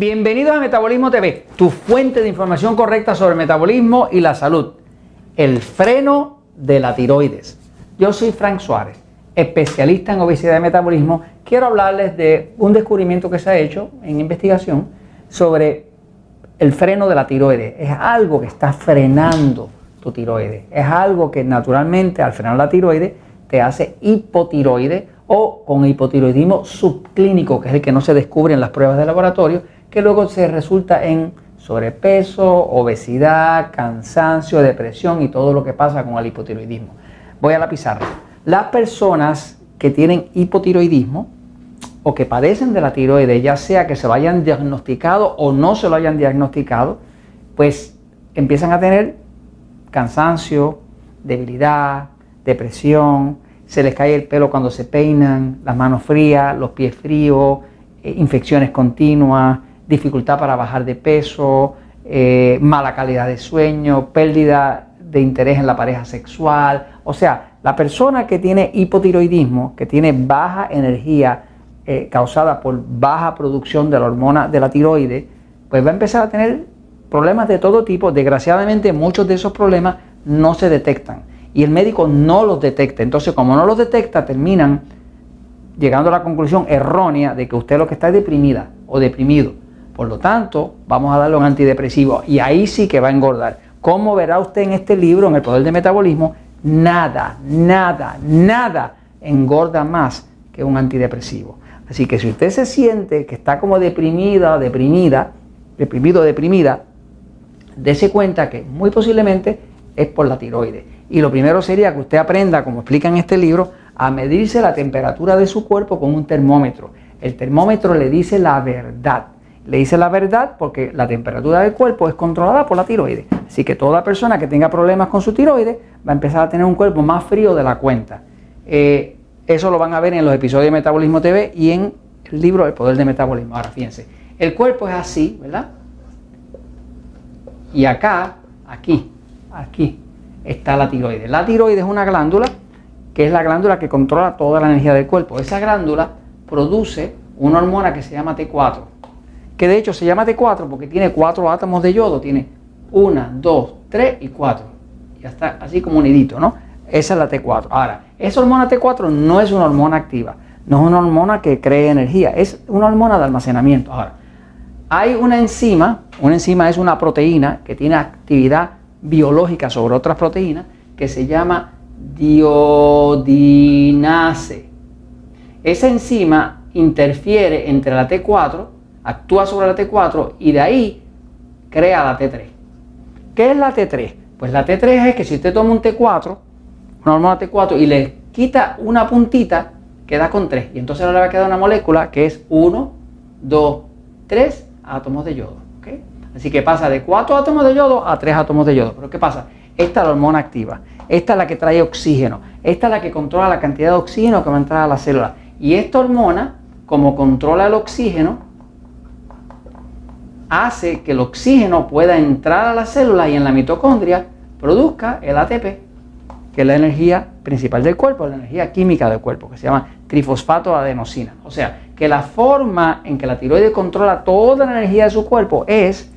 Bienvenidos a Metabolismo TV, tu fuente de información correcta sobre el metabolismo y la salud. El freno de la tiroides. Yo soy Frank Suárez, especialista en obesidad y metabolismo. Quiero hablarles de un descubrimiento que se ha hecho en investigación sobre el freno de la tiroides. Es algo que está frenando tu tiroides. Es algo que naturalmente al frenar la tiroides te hace hipotiroide o con hipotiroidismo subclínico, que es el que no se descubre en las pruebas de laboratorio que luego se resulta en sobrepeso, obesidad, cansancio, depresión y todo lo que pasa con el hipotiroidismo. Voy a la pizarra. Las personas que tienen hipotiroidismo o que padecen de la tiroides, ya sea que se lo hayan diagnosticado o no se lo hayan diagnosticado, pues empiezan a tener cansancio, debilidad, depresión, se les cae el pelo cuando se peinan, las manos frías, los pies fríos, eh, infecciones continuas, dificultad para bajar de peso, eh, mala calidad de sueño, pérdida de interés en la pareja sexual. O sea, la persona que tiene hipotiroidismo, que tiene baja energía eh, causada por baja producción de la hormona de la tiroides, pues va a empezar a tener problemas de todo tipo. Desgraciadamente muchos de esos problemas no se detectan y el médico no los detecta. Entonces, como no los detecta, terminan llegando a la conclusión errónea de que usted lo que está es deprimida o deprimido. Por lo tanto, vamos a darle un antidepresivo y ahí sí que va a engordar. Como verá usted en este libro, en el poder del metabolismo, nada, nada, nada engorda más que un antidepresivo. Así que si usted se siente que está como deprimida, deprimida, deprimido, deprimida, dése cuenta que muy posiblemente es por la tiroides. Y lo primero sería que usted aprenda, como explica en este libro, a medirse la temperatura de su cuerpo con un termómetro. El termómetro le dice la verdad. Le dice la verdad porque la temperatura del cuerpo es controlada por la tiroides. Así que toda persona que tenga problemas con su tiroides va a empezar a tener un cuerpo más frío de la cuenta. Eh, eso lo van a ver en los episodios de Metabolismo TV y en el libro El Poder de Metabolismo. Ahora fíjense, el cuerpo es así, ¿verdad? Y acá, aquí, aquí está la tiroides. La tiroides es una glándula que es la glándula que controla toda la energía del cuerpo. Esa glándula produce una hormona que se llama T4 que de hecho se llama T4 porque tiene cuatro átomos de yodo, tiene una, dos, tres y cuatro. Ya está así como unidito, ¿no? Esa es la T4. Ahora, esa hormona T4 no es una hormona activa, no es una hormona que cree energía, es una hormona de almacenamiento. Ahora, hay una enzima, una enzima es una proteína que tiene actividad biológica sobre otras proteínas que se llama diodinase. Esa enzima interfiere entre la T4 actúa sobre la T4 y de ahí crea la T3. ¿Qué es la T3? Pues la T3 es que si usted toma un T4, una hormona T4 y le quita una puntita, queda con 3. Y entonces ahora le va a quedar una molécula que es 1, 2, 3 átomos de yodo. Así que pasa de 4 átomos de yodo a 3 átomos de yodo. Pero ¿qué pasa? Esta es la hormona activa. Esta es la que trae oxígeno. Esta es la que controla la cantidad de oxígeno que va a entrar a la célula. Y esta hormona, como controla el oxígeno, hace que el oxígeno pueda entrar a la célula y en la mitocondria produzca el ATP, que es la energía principal del cuerpo, la energía química del cuerpo, que se llama trifosfato adenosina. O sea, que la forma en que la tiroides controla toda la energía de su cuerpo es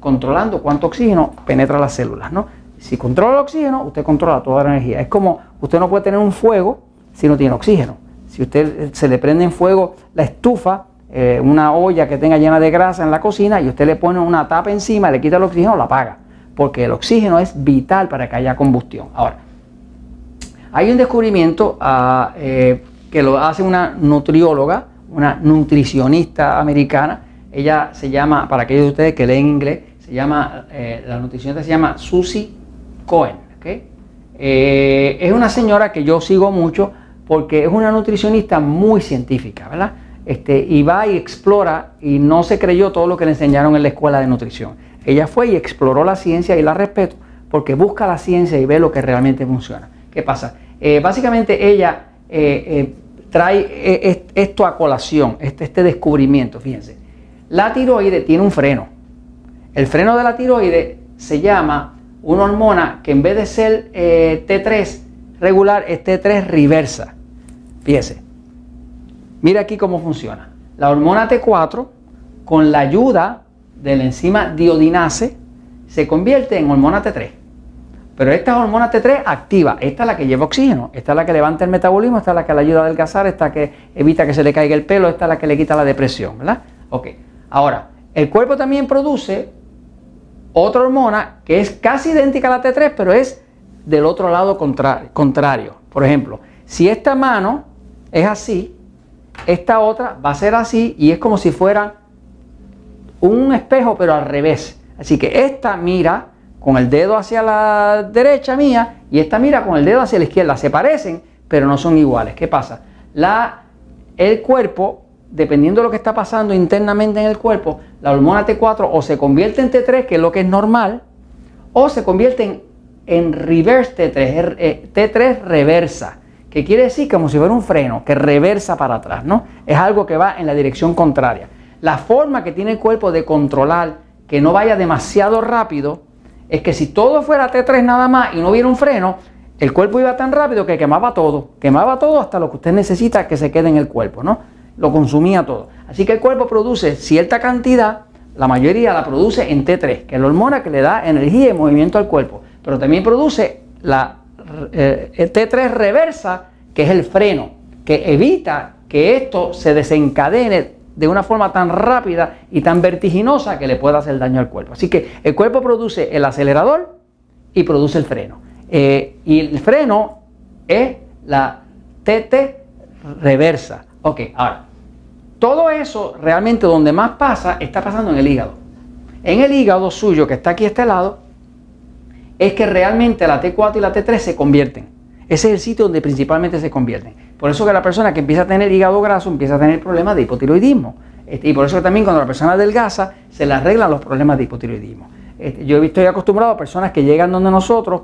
controlando cuánto oxígeno penetra las células, ¿no? Si controla el oxígeno, usted controla toda la energía. Es como usted no puede tener un fuego si no tiene oxígeno. Si usted se le prende en fuego la estufa, eh, una olla que tenga llena de grasa en la cocina y usted le pone una tapa encima, le quita el oxígeno, la apaga. Porque el oxígeno es vital para que haya combustión. Ahora, hay un descubrimiento ah, eh, que lo hace una nutrióloga, una nutricionista americana. Ella se llama, para aquellos de ustedes que leen inglés, se llama, eh, la nutricionista se llama Susie Cohen. es una señora que yo sigo mucho porque es una nutricionista muy científica, ¿verdad? Este, y va y explora y no se creyó todo lo que le enseñaron en la escuela de nutrición. Ella fue y exploró la ciencia y la respeto porque busca la ciencia y ve lo que realmente funciona. ¿Qué pasa? Eh, básicamente ella eh, eh, trae esto a colación, este, este descubrimiento, fíjense. La tiroide tiene un freno. El freno de la tiroide se llama una hormona que en vez de ser T3 regular es T3 reversa. Fíjense, Mira aquí cómo funciona. La hormona T4 con la ayuda de la enzima diodinase, se convierte en hormona T3. Pero esta hormona T3 activa, esta es la que lleva oxígeno, esta es la que levanta el metabolismo, esta es la que le ayuda a adelgazar, esta que evita que se le caiga el pelo, esta es la que le quita la depresión, ¿verdad? Ok, ahora, el cuerpo también produce otra hormona que es casi idéntica a la T3, pero es del otro lado contrario. Por ejemplo, si esta mano es así, esta otra va a ser así y es como si fuera un espejo, pero al revés. Así que esta mira con el dedo hacia la derecha mía y esta mira con el dedo hacia la izquierda. Se parecen, pero no son iguales. ¿Qué pasa? El cuerpo, dependiendo de lo que está pasando internamente en el cuerpo, la hormona T4 o se convierte en T3, que es lo que es normal, o se convierte en, en reverse T3, T3 eh, reversa, que quiere decir como si fuera un freno, que reversa para atrás, ¿no? Es algo que va en la dirección contraria. La forma que tiene el cuerpo de controlar que no vaya demasiado rápido es que si todo fuera T3 nada más y no hubiera un freno, el cuerpo iba tan rápido que quemaba todo, quemaba todo hasta lo que usted necesita que se quede en el cuerpo, ¿no? Lo consumía todo. Así que el cuerpo produce cierta cantidad, la mayoría la produce en T3, que es la hormona que le da energía y movimiento al cuerpo, pero también produce la eh, T3 reversa, que es el freno, que evita que esto se desencadene de una forma tan rápida y tan vertiginosa que le pueda hacer daño al cuerpo. Así que el cuerpo produce el acelerador y produce el freno. Eh, y el freno es la TT reversa. Ok, ahora, todo eso realmente donde más pasa está pasando en el hígado. En el hígado suyo, que está aquí a este lado, es que realmente la T4 y la T3 se convierten. Ese es el sitio donde principalmente se convierten. Por eso que la persona que empieza a tener hígado graso empieza a tener problemas de hipotiroidismo. Este, y por eso también cuando la persona adelgaza se le arreglan los problemas de hipotiroidismo. Este, yo he visto y acostumbrado a personas que llegan donde nosotros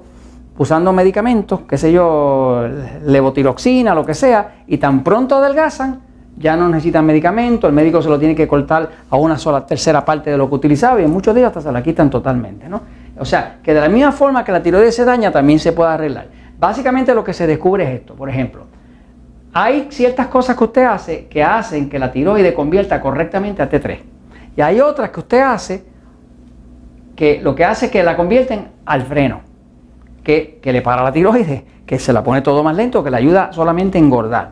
usando medicamentos, qué sé yo, levotiroxina, lo que sea, y tan pronto adelgazan, ya no necesitan medicamento, el médico se lo tiene que cortar a una sola tercera parte de lo que utilizaba y en muchos días hasta se la quitan totalmente. ¿no? O sea, que de la misma forma que la tiroides se daña, también se puede arreglar. Básicamente lo que se descubre es esto, por ejemplo, hay ciertas cosas que usted hace que hacen que la tiroide convierta correctamente a T3. Y hay otras que usted hace que lo que hace es que la convierten al freno, que, le para la tiroide, que se la pone todo más lento, que le ayuda solamente a engordar.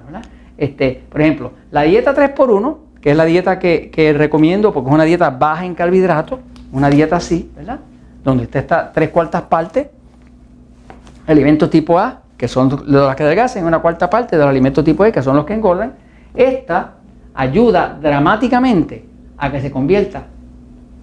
Este, por ejemplo, la dieta 3x1, que es la dieta que, recomiendo porque es una dieta baja en carbohidratos, una dieta así, ¿verdad? Donde usted está tres cuartas partes alimentos tipo A, que son los que adelgazan, una cuarta parte de los alimentos tipo E, que son los que engordan, esta ayuda dramáticamente a que se convierta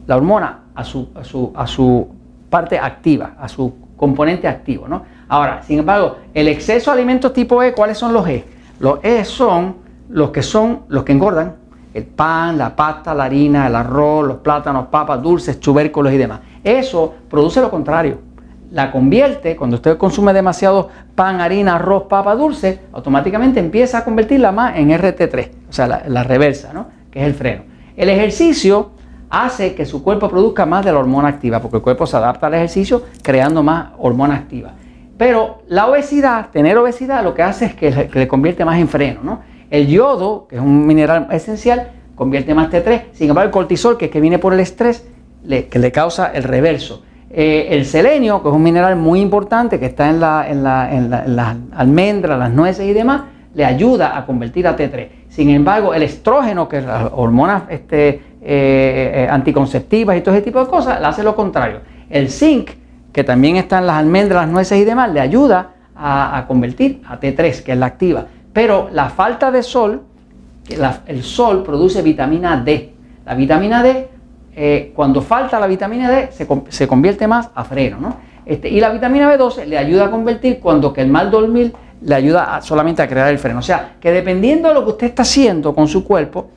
la hormona a su, a su, parte activa, a su componente activo. ¿no? Ahora, sin embargo, el exceso de alimentos tipo E, ¿cuáles son los E? Los E son los que son los que engordan, el pan, la pasta, la harina, el arroz, los plátanos, papas, dulces, tubérculos y demás. Eso produce lo contrario la convierte, cuando usted consume demasiado pan, harina, arroz, papa, dulce, automáticamente empieza a convertirla más en RT3, o sea, la, reversa, ¿no? que es el freno. El ejercicio hace que su cuerpo produzca más de la hormona activa, porque el cuerpo se adapta al ejercicio creando más hormona activa. Pero la obesidad, tener obesidad, lo que hace es que le, convierte más en freno. ¿no? El yodo, que es un mineral esencial, convierte más T3. Sin embargo, el cortisol, que es que viene por el estrés, que le causa el reverso. Eh, el selenio, que es un mineral muy importante que está en, la, en, las almendras, las nueces y demás, le ayuda a convertir a T3. Sin embargo, el estrógeno, que es las hormonas este, eh, eh, anticonceptivas y todo ese tipo de cosas, le hace lo contrario. El zinc, que también está en las almendras, las nueces y demás, le ayuda a, convertir a T3, que es la activa. Pero la falta de sol, el sol produce vitamina D. La vitamina D eh, cuando falta la vitamina D se, convierte más a freno. ¿no? Este, y la vitamina B12 le ayuda a convertir cuando que el mal dormir le ayuda solamente a crear el freno. O sea, que dependiendo de lo que usted está haciendo con su cuerpo,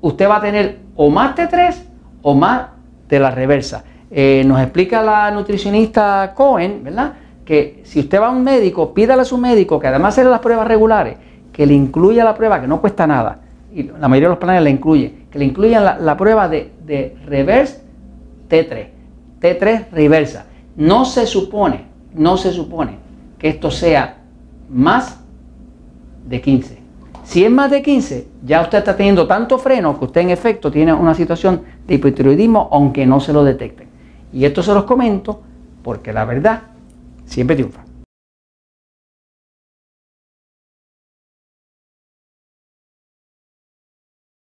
usted va a tener o más T3 o más de la reversa. Eh, nos explica la nutricionista Cohen, ¿verdad? Que si usted va a un médico, pídale a su médico que además de las pruebas regulares, que le incluya la prueba que no cuesta nada y la mayoría de los planes la incluyen, que le incluyan la, prueba de, reverse T3, T3 reversa. No se supone, no se supone que esto sea más de 15. Si es más de 15, ya usted está teniendo tanto freno que usted en efecto tiene una situación de hipotiroidismo aunque no se lo detecten. Y esto se los comento porque la verdad siempre triunfa.